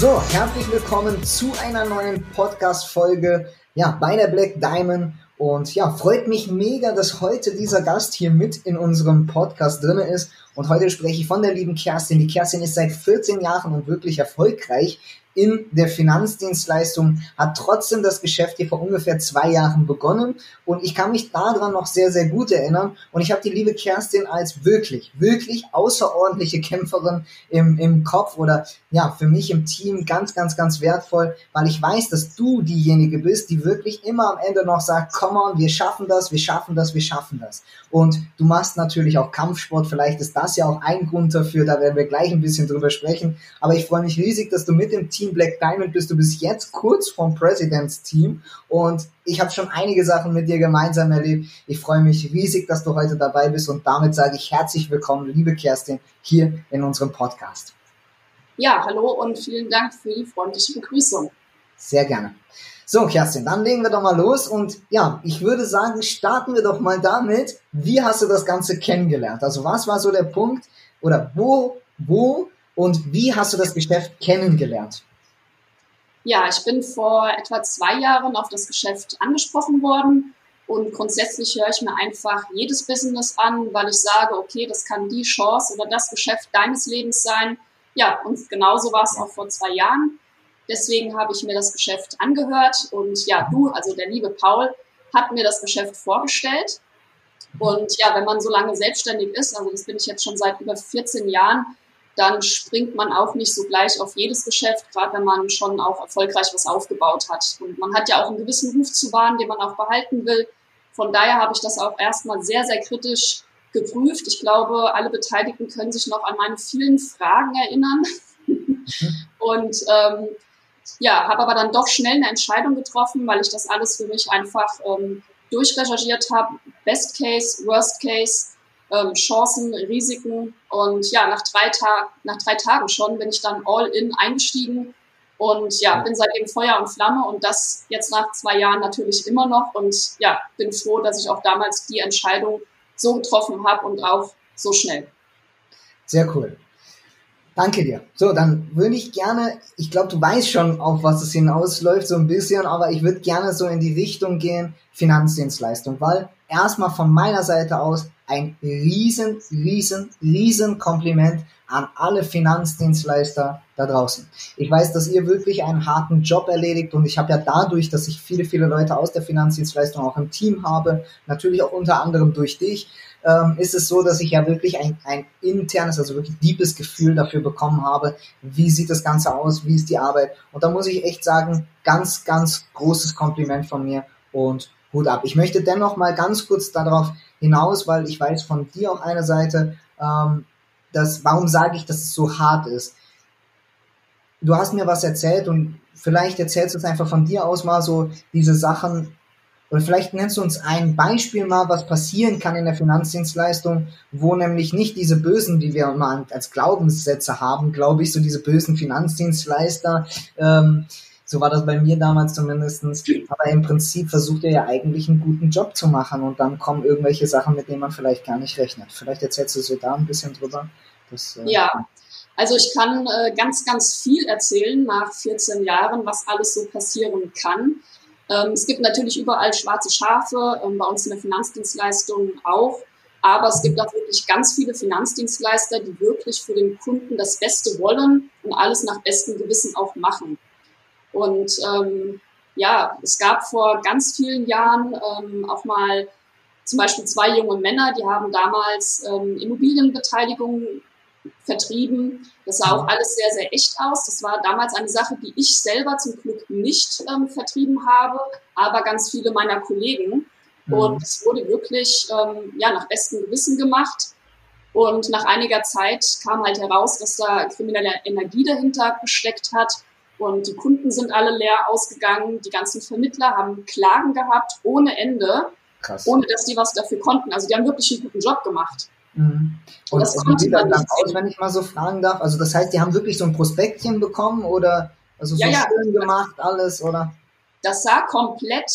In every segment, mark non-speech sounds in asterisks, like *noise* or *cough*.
So, herzlich willkommen zu einer neuen Podcast-Folge ja, bei der Black Diamond. Und ja, freut mich mega, dass heute dieser Gast hier mit in unserem Podcast drin ist. Und heute spreche ich von der lieben Kerstin. Die Kerstin ist seit 14 Jahren und wirklich erfolgreich in der Finanzdienstleistung, hat trotzdem das Geschäft hier vor ungefähr zwei Jahren begonnen. Und ich kann mich daran noch sehr, sehr gut erinnern. Und ich habe die liebe Kerstin als wirklich, wirklich außerordentliche Kämpferin im, im Kopf oder ja, für mich im Team ganz, ganz, ganz wertvoll, weil ich weiß, dass du diejenige bist, die wirklich immer am Ende noch sagt, komm on, wir schaffen das, wir schaffen das, wir schaffen das. Und du machst natürlich auch Kampfsport, vielleicht ist das ja auch ein Grund dafür, da werden wir gleich ein bisschen drüber sprechen, aber ich freue mich riesig, dass du mit dem Team Team Black Diamond bist du bis jetzt kurz vom Presidents Team und ich habe schon einige Sachen mit dir gemeinsam erlebt. Ich freue mich riesig, dass du heute dabei bist und damit sage ich herzlich willkommen, liebe Kerstin, hier in unserem Podcast. Ja, hallo und vielen Dank für die freundliche Begrüßung. Sehr gerne. So, Kerstin, dann legen wir doch mal los und ja, ich würde sagen, starten wir doch mal damit, wie hast du das Ganze kennengelernt? Also was war so der Punkt oder wo, wo und wie hast du das Geschäft kennengelernt? Ja, ich bin vor etwa zwei Jahren auf das Geschäft angesprochen worden und grundsätzlich höre ich mir einfach jedes Business an, weil ich sage, okay, das kann die Chance oder das Geschäft deines Lebens sein. Ja, und genauso war es auch vor zwei Jahren. Deswegen habe ich mir das Geschäft angehört und ja, du, also der liebe Paul, hat mir das Geschäft vorgestellt. Und ja, wenn man so lange selbstständig ist, also das bin ich jetzt schon seit über 14 Jahren, dann springt man auch nicht so gleich auf jedes Geschäft, gerade wenn man schon auch erfolgreich was aufgebaut hat. Und man hat ja auch einen gewissen Ruf zu wahren, den man auch behalten will. Von daher habe ich das auch erstmal sehr, sehr kritisch geprüft. Ich glaube, alle Beteiligten können sich noch an meine vielen Fragen erinnern. *laughs* Und ähm, ja, habe aber dann doch schnell eine Entscheidung getroffen, weil ich das alles für mich einfach ähm, durchrecherchiert habe. Best Case, Worst Case ähm, Chancen, Risiken. Und ja, nach drei, Tag, nach drei Tagen schon bin ich dann all in eingestiegen und ja, bin seitdem Feuer und Flamme und das jetzt nach zwei Jahren natürlich immer noch. Und ja, bin froh, dass ich auch damals die Entscheidung so getroffen habe und auch so schnell. Sehr cool. Danke dir. So, dann würde ich gerne, ich glaube, du weißt schon, auf was es hinausläuft, so ein bisschen, aber ich würde gerne so in die Richtung gehen, Finanzdienstleistung, weil erstmal von meiner Seite aus ein riesen, riesen, riesen Kompliment an alle Finanzdienstleister da draußen. Ich weiß, dass ihr wirklich einen harten Job erledigt und ich habe ja dadurch, dass ich viele, viele Leute aus der Finanzdienstleistung auch im Team habe, natürlich auch unter anderem durch dich, ähm, ist es so, dass ich ja wirklich ein, ein internes, also wirklich deepes Gefühl dafür bekommen habe, wie sieht das Ganze aus, wie ist die Arbeit. Und da muss ich echt sagen, ganz, ganz großes Kompliment von mir und Hut ab. Ich möchte dennoch mal ganz kurz darauf hinaus, weil ich weiß von dir auf einer Seite, ähm, dass, warum sage ich, dass es so hart ist? Du hast mir was erzählt und vielleicht erzählst du es einfach von dir aus mal so diese Sachen, oder vielleicht nennst du uns ein Beispiel mal, was passieren kann in der Finanzdienstleistung, wo nämlich nicht diese bösen, die wir immer als Glaubenssätze haben, glaube ich, so diese bösen Finanzdienstleister, ähm, so war das bei mir damals zumindestens. Aber im Prinzip versucht er ja eigentlich einen guten Job zu machen und dann kommen irgendwelche Sachen, mit denen man vielleicht gar nicht rechnet. Vielleicht erzählst du so da ein bisschen drüber. Das, äh ja, also ich kann äh, ganz, ganz viel erzählen nach 14 Jahren, was alles so passieren kann. Ähm, es gibt natürlich überall schwarze Schafe, ähm, bei uns in der Finanzdienstleistung auch. Aber es gibt auch wirklich ganz viele Finanzdienstleister, die wirklich für den Kunden das Beste wollen und alles nach bestem Gewissen auch machen. Und ähm, ja, es gab vor ganz vielen Jahren ähm, auch mal zum Beispiel zwei junge Männer, die haben damals ähm, Immobilienbeteiligung vertrieben. Das sah auch mhm. alles sehr, sehr echt aus. Das war damals eine Sache, die ich selber zum Glück nicht ähm, vertrieben habe, aber ganz viele meiner Kollegen. Mhm. Und es wurde wirklich ähm, ja, nach bestem Gewissen gemacht. Und nach einiger Zeit kam halt heraus, dass da kriminelle Energie dahinter gesteckt hat. Und die Kunden sind alle leer ausgegangen. Die ganzen Vermittler haben Klagen gehabt ohne Ende, Krass. ohne dass die was dafür konnten. Also die haben wirklich einen guten Job gemacht. Mhm. Und das wie sieht das dann aus, wenn ich mal so fragen darf? Also das heißt, die haben wirklich so ein Prospektchen bekommen oder also so ja, ja. schön gemacht alles oder? Das sah komplett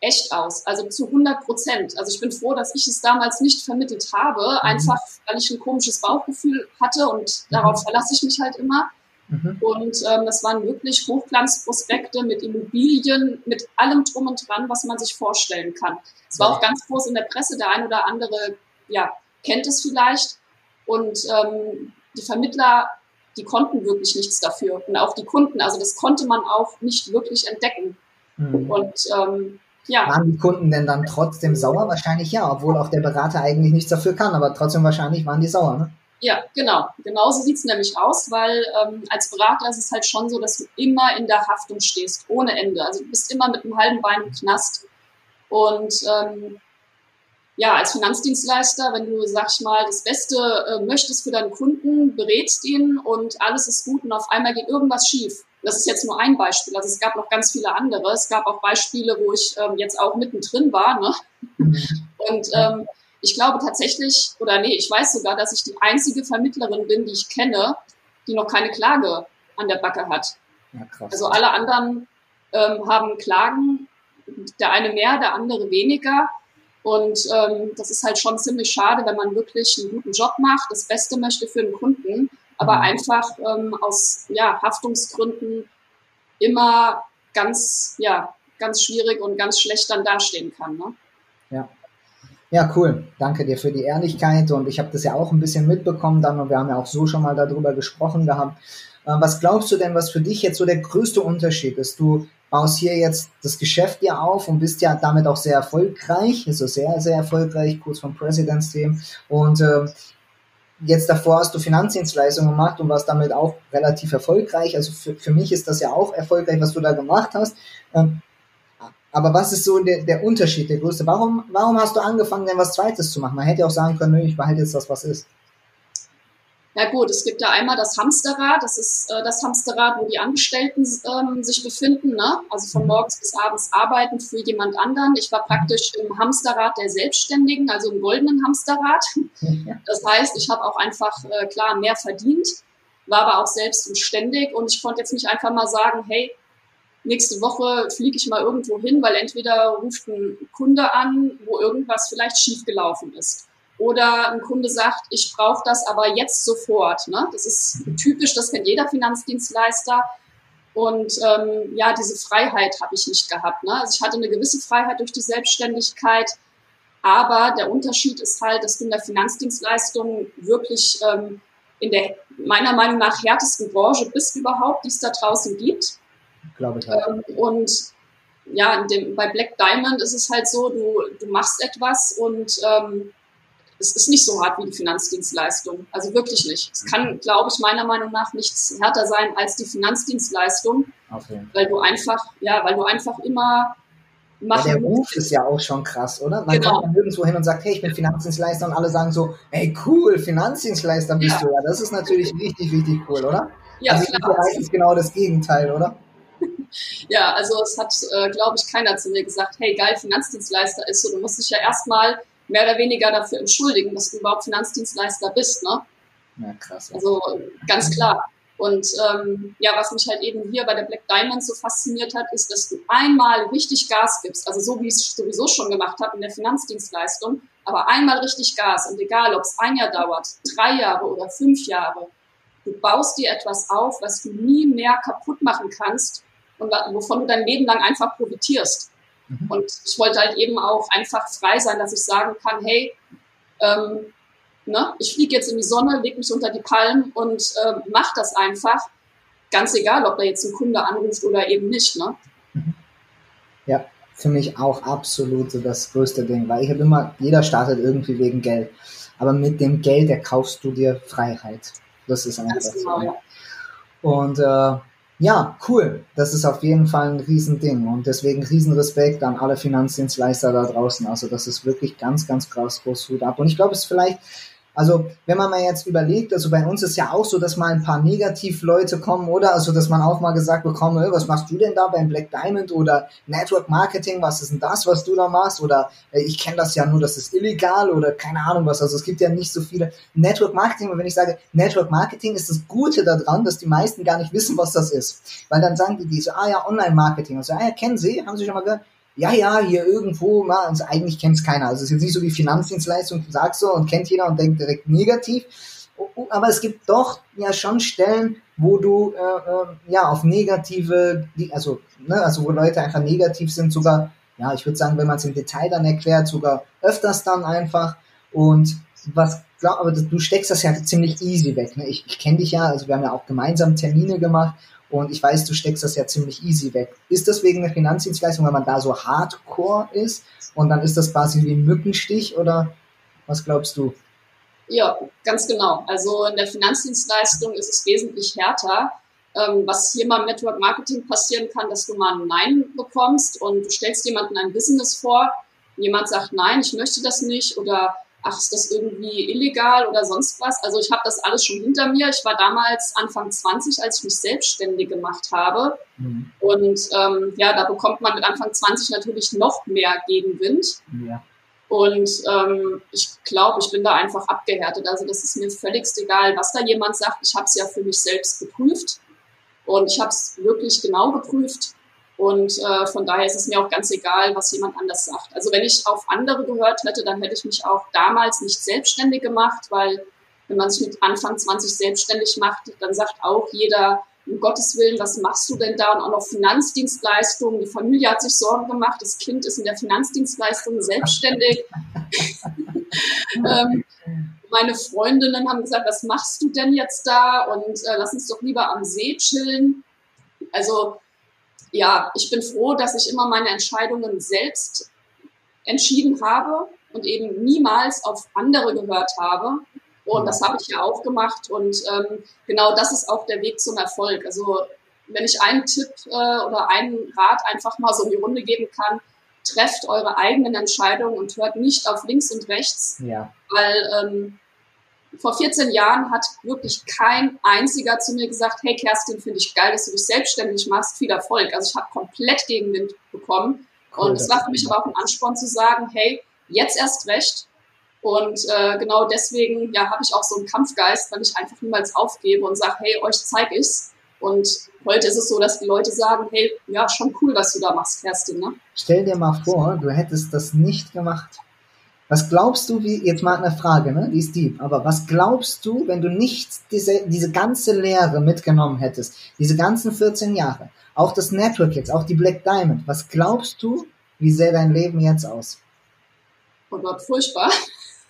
echt aus, also zu 100 Prozent. Also ich bin froh, dass ich es damals nicht vermittelt habe, mhm. einfach weil ich ein komisches Bauchgefühl hatte und mhm. darauf verlasse ich mich halt immer. Mhm. Und ähm, das waren wirklich Hochglanzprospekte mit Immobilien, mit allem drum und dran, was man sich vorstellen kann. Es war auch ganz groß in der Presse, der ein oder andere ja, kennt es vielleicht. Und ähm, die Vermittler, die konnten wirklich nichts dafür. Und auch die Kunden, also das konnte man auch nicht wirklich entdecken. Mhm. Und ähm, ja. Waren die Kunden denn dann trotzdem sauer? Wahrscheinlich ja, obwohl auch der Berater eigentlich nichts dafür kann, aber trotzdem wahrscheinlich waren die sauer, ne? Ja, genau. Genauso sieht es nämlich aus, weil ähm, als Berater ist es halt schon so, dass du immer in der Haftung stehst, ohne Ende. Also du bist immer mit einem halben Bein im Knast. Und ähm, ja, als Finanzdienstleister, wenn du, sag ich mal, das Beste äh, möchtest für deinen Kunden, berätst ihn und alles ist gut und auf einmal geht irgendwas schief. Das ist jetzt nur ein Beispiel. Also es gab noch ganz viele andere. Es gab auch Beispiele, wo ich ähm, jetzt auch mittendrin war. Ne? Mhm. Und ähm, ich glaube tatsächlich, oder nee, ich weiß sogar, dass ich die einzige Vermittlerin bin, die ich kenne, die noch keine Klage an der Backe hat. Ja, also alle anderen ähm, haben Klagen, der eine mehr, der andere weniger. Und ähm, das ist halt schon ziemlich schade, wenn man wirklich einen guten Job macht, das Beste möchte für den Kunden, aber mhm. einfach ähm, aus ja, Haftungsgründen immer ganz, ja, ganz schwierig und ganz schlecht dann dastehen kann. Ne? Ja. Cool. Danke dir für die Ehrlichkeit und ich habe das ja auch ein bisschen mitbekommen dann und wir haben ja auch so schon mal darüber gesprochen gehabt. Äh, was glaubst du denn, was für dich jetzt so der größte Unterschied ist? Du baust hier jetzt das Geschäft ja auf und bist ja damit auch sehr erfolgreich, also sehr, sehr erfolgreich, kurz vom President's Team. Und äh, jetzt davor hast du Finanzdienstleistungen gemacht und warst damit auch relativ erfolgreich. Also für, für mich ist das ja auch erfolgreich, was du da gemacht hast. Ähm, aber was ist so der, der Unterschied, der größte? Warum, warum hast du angefangen, denn was Zweites zu machen? Man hätte ja auch sagen können, nö, ich behalte jetzt das, was ist. Ja gut, es gibt da einmal das Hamsterrad, das ist äh, das Hamsterrad, wo die Angestellten ähm, sich befinden, ne? also von mhm. morgens bis abends arbeiten für jemand anderen. Ich war praktisch im Hamsterrad der Selbstständigen, also im goldenen Hamsterrad. Das heißt, ich habe auch einfach äh, klar mehr verdient, war aber auch selbst und ständig und ich konnte jetzt nicht einfach mal sagen, hey, nächste Woche fliege ich mal irgendwo hin, weil entweder ruft ein Kunde an, wo irgendwas vielleicht schiefgelaufen ist oder ein Kunde sagt, ich brauche das aber jetzt sofort. Ne? Das ist typisch, das kennt jeder Finanzdienstleister. Und ähm, ja, diese Freiheit habe ich nicht gehabt. Ne? Also ich hatte eine gewisse Freiheit durch die Selbstständigkeit, aber der Unterschied ist halt, dass du in der Finanzdienstleistung wirklich ähm, in der meiner Meinung nach härtesten Branche bist überhaupt, die es da draußen gibt. Glaube ich. Halt. Ähm, und ja, dem, bei Black Diamond ist es halt so, du, du machst etwas und ähm, es ist nicht so hart wie die Finanzdienstleistung. Also wirklich nicht. Es kann, glaube ich, meiner Meinung nach nichts härter sein als die Finanzdienstleistung. Okay. Weil du einfach, ja, weil du einfach immer machen. Ja, der Ruf ist ja auch schon krass, oder? Man genau. kommt nirgendwo hin und sagt, hey, ich bin Finanzdienstleister und alle sagen so, hey, cool, Finanzdienstleister bist ja. du ja. Das ist natürlich richtig, richtig cool, oder? Ja, also klar. Das ist genau das Gegenteil, oder? Ja, also es hat, äh, glaube ich, keiner zu mir gesagt, hey, geil, Finanzdienstleister ist so, du musst dich ja erstmal mehr oder weniger dafür entschuldigen, dass du überhaupt Finanzdienstleister bist. Ne? Ja, krass. Also ganz klar. Und ähm, ja, was mich halt eben hier bei der Black Diamond so fasziniert hat, ist, dass du einmal richtig Gas gibst, also so wie ich es sowieso schon gemacht habe in der Finanzdienstleistung, aber einmal richtig Gas und egal, ob es ein Jahr dauert, drei Jahre oder fünf Jahre, du baust dir etwas auf, was du nie mehr kaputt machen kannst und wovon du dein Leben lang einfach profitierst. Mhm. Und ich wollte halt eben auch einfach frei sein, dass ich sagen kann, hey, ähm, ne, ich fliege jetzt in die Sonne, leg mich unter die Palmen und äh, mach das einfach. Ganz egal, ob da jetzt ein Kunde anruft oder eben nicht. Ne? Mhm. Ja, für mich auch absolut so das größte Ding, weil ich habe immer, jeder startet irgendwie wegen Geld. Aber mit dem Geld erkaufst du dir Freiheit. Das ist einfach genau, so. Ja. Und äh, ja, cool. Das ist auf jeden Fall ein Riesending und deswegen Riesenrespekt an alle Finanzdienstleister da draußen. Also das ist wirklich ganz, ganz krass groß Hut ab. Und ich glaube, es ist vielleicht Also, wenn man mal jetzt überlegt, also bei uns ist ja auch so, dass mal ein paar Negativ-Leute kommen, oder? Also, dass man auch mal gesagt bekommt, was machst du denn da beim Black Diamond oder Network Marketing, was ist denn das, was du da machst? Oder ich kenne das ja nur, das ist illegal oder keine Ahnung was. Also, es gibt ja nicht so viele Network Marketing. Und wenn ich sage Network Marketing, ist das Gute daran, dass die meisten gar nicht wissen, was das ist. Weil dann sagen die, die so, ah ja, Online-Marketing. Und so, ah ja, kennen Sie? Haben Sie schon mal gehört? Ja, ja, hier irgendwo, mal, also eigentlich kennt es keiner. Also es ist jetzt nicht so wie Finanzdienstleistung, sagst du und kennt jeder und denkt direkt negativ. Aber es gibt doch ja schon Stellen, wo du äh, äh, ja auf negative, also ne, also wo Leute einfach negativ sind, sogar ja, ich würde sagen, wenn man es im Detail dann erklärt, sogar öfters dann einfach. Und was glaub, aber du steckst das ja ziemlich easy weg. Ne? Ich, ich kenne dich ja, also wir haben ja auch gemeinsam Termine gemacht und ich weiß, du steckst das ja ziemlich easy weg. Ist das wegen der Finanzdienstleistung, weil man da so hardcore ist und dann ist das quasi wie ein Mückenstich oder was glaubst du? Ja, ganz genau. Also in der Finanzdienstleistung ist es wesentlich härter. Ähm, was hier mal im Network Marketing passieren kann, dass du mal ein Nein bekommst und du stellst jemandem ein Business vor, jemand sagt Nein, ich möchte das nicht oder ach, ist das irgendwie illegal oder sonst was. Also ich habe das alles schon hinter mir. Ich war damals Anfang 20, als ich mich selbstständig gemacht habe. Mhm. Und ähm, ja, da bekommt man mit Anfang 20 natürlich noch mehr Gegenwind. Ja. Und ähm, ich glaube, ich bin da einfach abgehärtet. Also das ist mir völligst egal, was da jemand sagt. Ich habe es ja für mich selbst geprüft. Und ich habe es wirklich genau geprüft. Und äh, von daher ist es mir auch ganz egal, was jemand anders sagt. Also wenn ich auf andere gehört hätte, dann hätte ich mich auch damals nicht selbstständig gemacht, weil wenn man sich mit Anfang 20 selbstständig macht, dann sagt auch jeder, um Gottes Willen, was machst du denn da? Und auch noch Finanzdienstleistungen. Die Familie hat sich Sorgen gemacht, das Kind ist in der Finanzdienstleistung selbstständig. *laughs* ähm, meine Freundinnen haben gesagt, was machst du denn jetzt da? Und äh, lass uns doch lieber am See chillen. Also ja, ich bin froh, dass ich immer meine Entscheidungen selbst entschieden habe und eben niemals auf andere gehört habe. Und das habe ich ja auch gemacht. Und ähm, genau das ist auch der Weg zum Erfolg. Also wenn ich einen Tipp äh, oder einen Rat einfach mal so in die Runde geben kann, trefft eure eigenen Entscheidungen und hört nicht auf links und rechts. Ja. Weil ähm, vor 14 Jahren hat wirklich kein einziger zu mir gesagt, hey Kerstin, finde ich geil, dass du dich selbstständig machst, viel Erfolg. Also ich habe komplett Gegenwind bekommen. Cool, und es war für mich aber auch ein Ansporn zu sagen, hey, jetzt erst recht. Und äh, genau deswegen ja, habe ich auch so einen Kampfgeist, weil ich einfach niemals aufgebe und sage, hey, euch zeige ich's. Und heute ist es so, dass die Leute sagen, hey, ja, schon cool, was du da machst, Kerstin. Ne? Stell dir mal vor, du hättest das nicht gemacht. Was glaubst du, wie, jetzt mal eine Frage, ne? die ist deep, aber was glaubst du, wenn du nicht diese, diese ganze Lehre mitgenommen hättest, diese ganzen 14 Jahre, auch das Network jetzt, auch die Black Diamond, was glaubst du, wie sähe dein Leben jetzt aus? Oh Gott, furchtbar.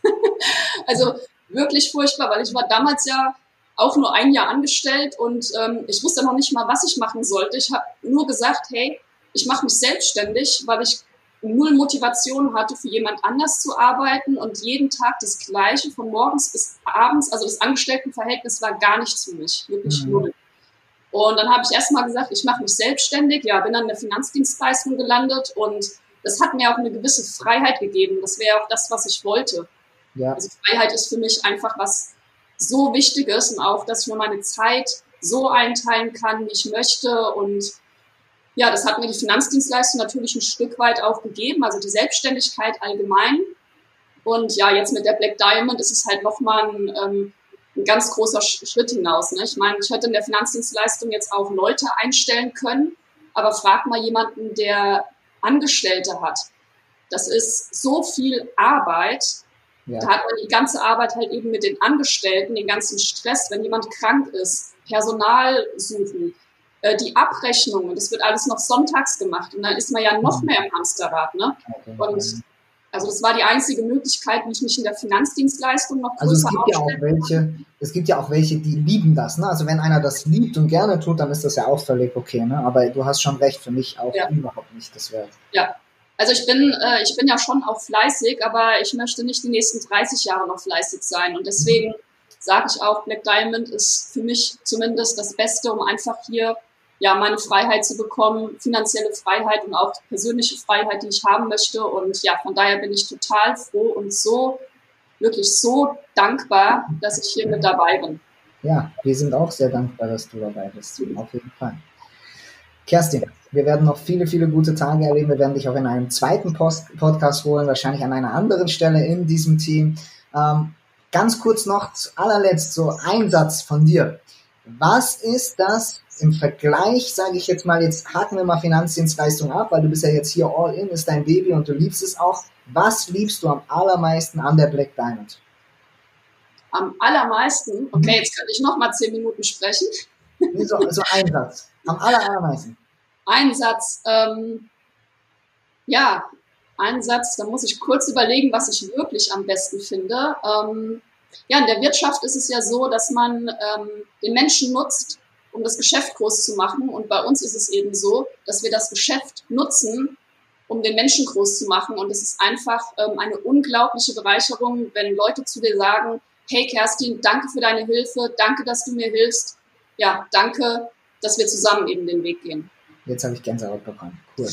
*laughs* also wirklich furchtbar, weil ich war damals ja auch nur ein Jahr angestellt und ähm, ich wusste noch nicht mal, was ich machen sollte. Ich habe nur gesagt, hey, ich mache mich selbstständig, weil ich null Motivation hatte, für jemand anders zu arbeiten und jeden Tag das Gleiche von morgens bis abends. Also das Angestelltenverhältnis war gar nichts für mich, wirklich mhm. null. Und dann habe ich erstmal gesagt, ich mache mich selbstständig, ja, bin dann in der Finanzdienstleistung gelandet und das hat mir auch eine gewisse Freiheit gegeben. Das wäre auch das, was ich wollte. Ja. Also Freiheit ist für mich einfach was so Wichtiges und auch, dass ich mir meine Zeit so einteilen kann, wie ich möchte und ja, das hat mir die Finanzdienstleistung natürlich ein Stück weit auch gegeben, also die Selbstständigkeit allgemein. Und ja, jetzt mit der Black Diamond ist es halt nochmal ein, ähm, ein ganz großer Schritt hinaus. Ne? Ich meine, ich hätte in der Finanzdienstleistung jetzt auch Leute einstellen können, aber frag mal jemanden, der Angestellte hat. Das ist so viel Arbeit. Ja. Da hat man die ganze Arbeit halt eben mit den Angestellten, den ganzen Stress, wenn jemand krank ist, Personal suchen, äh, die Abrechnungen, das wird alles noch sonntags gemacht und dann ist man ja noch mhm. mehr im Hamsterrad. Ne? Und also das war die einzige Möglichkeit, wie ich mich in der Finanzdienstleistung noch größer Also es gibt ja auch welche, es gibt ja auch welche, die lieben das. Ne? Also wenn einer das liebt und gerne tut, dann ist das ja auch völlig okay. Ne? Aber du hast schon recht, für mich auch ja. überhaupt nicht das wert. Ja, also ich bin, äh, ich bin ja schon auch fleißig, aber ich möchte nicht die nächsten 30 Jahre noch fleißig sein. Und deswegen mhm. sage ich auch, Black Diamond ist für mich zumindest das Beste, um einfach hier ja, meine Freiheit zu bekommen, finanzielle Freiheit und auch persönliche Freiheit, die ich haben möchte. Und ja, von daher bin ich total froh und so wirklich so dankbar, dass ich hier mit dabei bin. Ja, wir sind auch sehr dankbar, dass du dabei bist. Auf jeden Fall. Kerstin, wir werden noch viele, viele gute Tage erleben. Wir werden dich auch in einem zweiten Post Podcast holen, wahrscheinlich an einer anderen Stelle in diesem Team. Ähm, ganz kurz noch zu allerletzt so ein Satz von dir. Was ist das im Vergleich, sage ich jetzt mal, jetzt haken wir mal Finanzdienstleistung ab, weil du bist ja jetzt hier all in, ist dein Baby und du liebst es auch. Was liebst du am allermeisten an der Black Diamond? Am allermeisten? Okay, jetzt kann ich noch mal zehn Minuten sprechen. So, so ein Satz. Am aller, allermeisten. Ein Satz. Ähm, ja, ein Satz. Da muss ich kurz überlegen, was ich wirklich am besten finde. Ähm, ja, in der Wirtschaft ist es ja so, dass man ähm, den Menschen nutzt, um das Geschäft groß zu machen. Und bei uns ist es eben so, dass wir das Geschäft nutzen, um den Menschen groß zu machen. Und es ist einfach ähm, eine unglaubliche Bereicherung, wenn Leute zu dir sagen, hey Kerstin, danke für deine Hilfe, danke, dass du mir hilfst. Ja, danke, dass wir zusammen eben den Weg gehen. Jetzt habe ich Gänsehaut bekommen. Cool.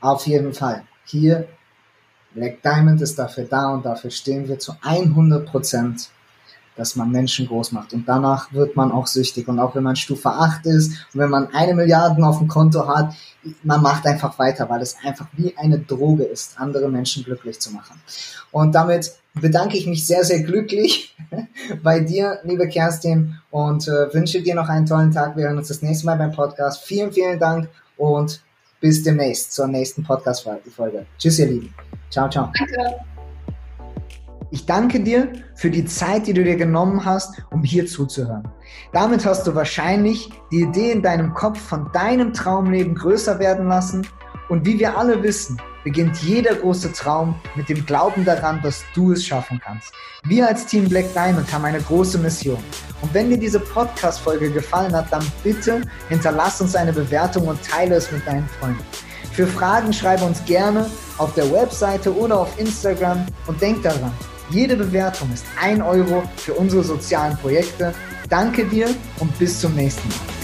Auf jeden Fall. Hier, Black Diamond ist dafür da und dafür stehen wir zu 100 Prozent dass man Menschen groß macht. Und danach wird man auch süchtig. Und auch wenn man Stufe 8 ist und wenn man eine Milliarde auf dem Konto hat, man macht einfach weiter, weil es einfach wie eine Droge ist, andere Menschen glücklich zu machen. Und damit bedanke ich mich sehr, sehr glücklich *laughs* bei dir, liebe Kerstin, und äh, wünsche dir noch einen tollen Tag. Wir hören uns das nächste Mal beim Podcast. Vielen, vielen Dank und bis demnächst zur nächsten Podcast-Folge. Tschüss, ihr Lieben. Ciao, ciao. Danke. Ich danke dir für die Zeit, die du dir genommen hast, um hier zuzuhören. Damit hast du wahrscheinlich die Idee in deinem Kopf von deinem Traumleben größer werden lassen. Und wie wir alle wissen, beginnt jeder große Traum mit dem Glauben daran, dass du es schaffen kannst. Wir als Team Black Diamond haben eine große Mission. Und wenn dir diese Podcast-Folge gefallen hat, dann bitte hinterlass uns eine Bewertung und teile es mit deinen Freunden. Für Fragen schreibe uns gerne auf der Webseite oder auf Instagram und denk daran, jede Bewertung ist ein Euro für unsere sozialen Projekte. Danke dir und bis zum nächsten Mal.